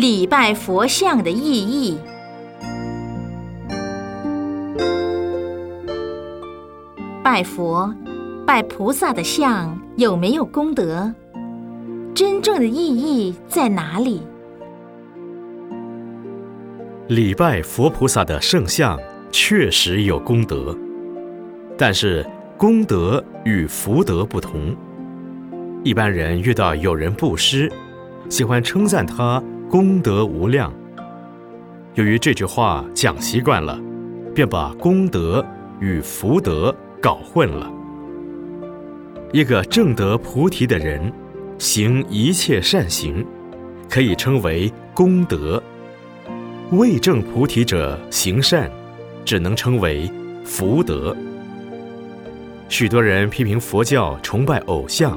礼拜佛像的意义。拜佛、拜菩萨的像有没有功德？真正的意义在哪里？礼拜佛菩萨的圣像确实有功德，但是功德与福德不同。一般人遇到有人布施，喜欢称赞他功德无量。由于这句话讲习惯了，便把功德与福德搞混了。一个正得菩提的人，行一切善行，可以称为功德；未证菩提者行善，只能称为福德。许多人批评佛教崇拜偶像。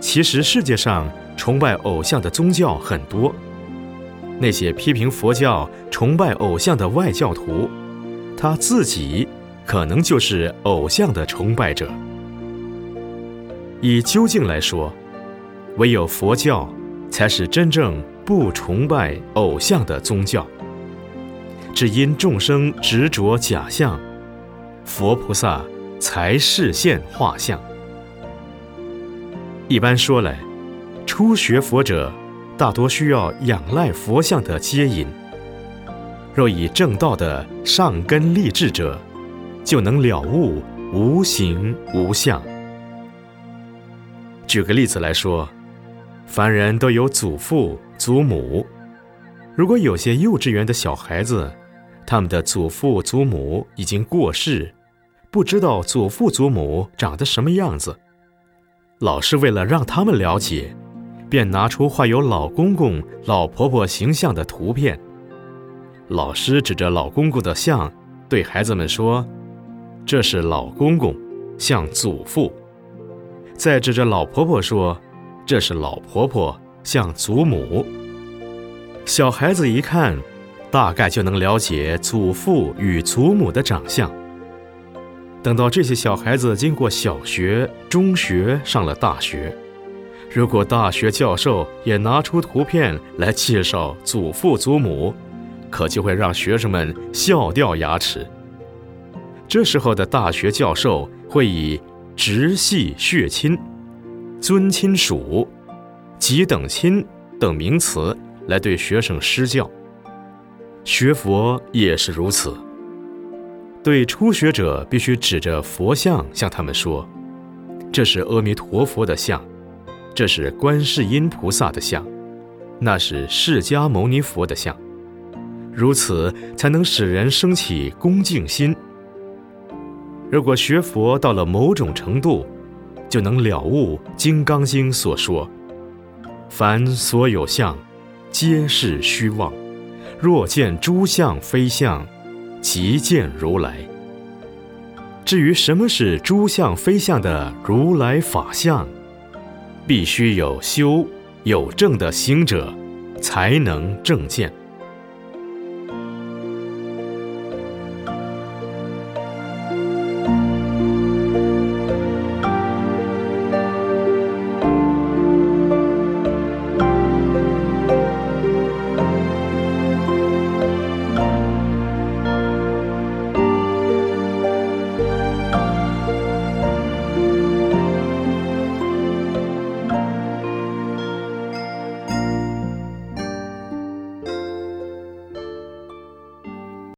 其实世界上崇拜偶像的宗教很多，那些批评佛教崇拜偶像的外教徒，他自己可能就是偶像的崇拜者。以究竟来说，唯有佛教才是真正不崇拜偶像的宗教。只因众生执着假象，佛菩萨才示现画像。一般说来，初学佛者大多需要仰赖佛像的接引。若以正道的上根立志者，就能了悟无形无相。举个例子来说，凡人都有祖父祖母。如果有些幼稚园的小孩子，他们的祖父祖母已经过世，不知道祖父祖母长得什么样子。老师为了让他们了解，便拿出画有老公公、老婆婆形象的图片。老师指着老公公的像，对孩子们说：“这是老公公，像祖父。”再指着老婆婆说：“这是老婆婆，像祖母。”小孩子一看，大概就能了解祖父与祖母的长相。等到这些小孩子经过小学、中学，上了大学，如果大学教授也拿出图片来介绍祖父祖母，可就会让学生们笑掉牙齿。这时候的大学教授会以直系血亲、尊亲属、几等亲等名词来对学生施教。学佛也是如此。对初学者，必须指着佛像向他们说：“这是阿弥陀佛的像，这是观世音菩萨的像，那是释迦牟尼佛的像。”如此才能使人生起恭敬心。如果学佛到了某种程度，就能了悟《金刚经》所说：“凡所有相，皆是虚妄。若见诸相非相。”即见如来。至于什么是诸相非相的如来法相，必须有修有正的行者，才能正见。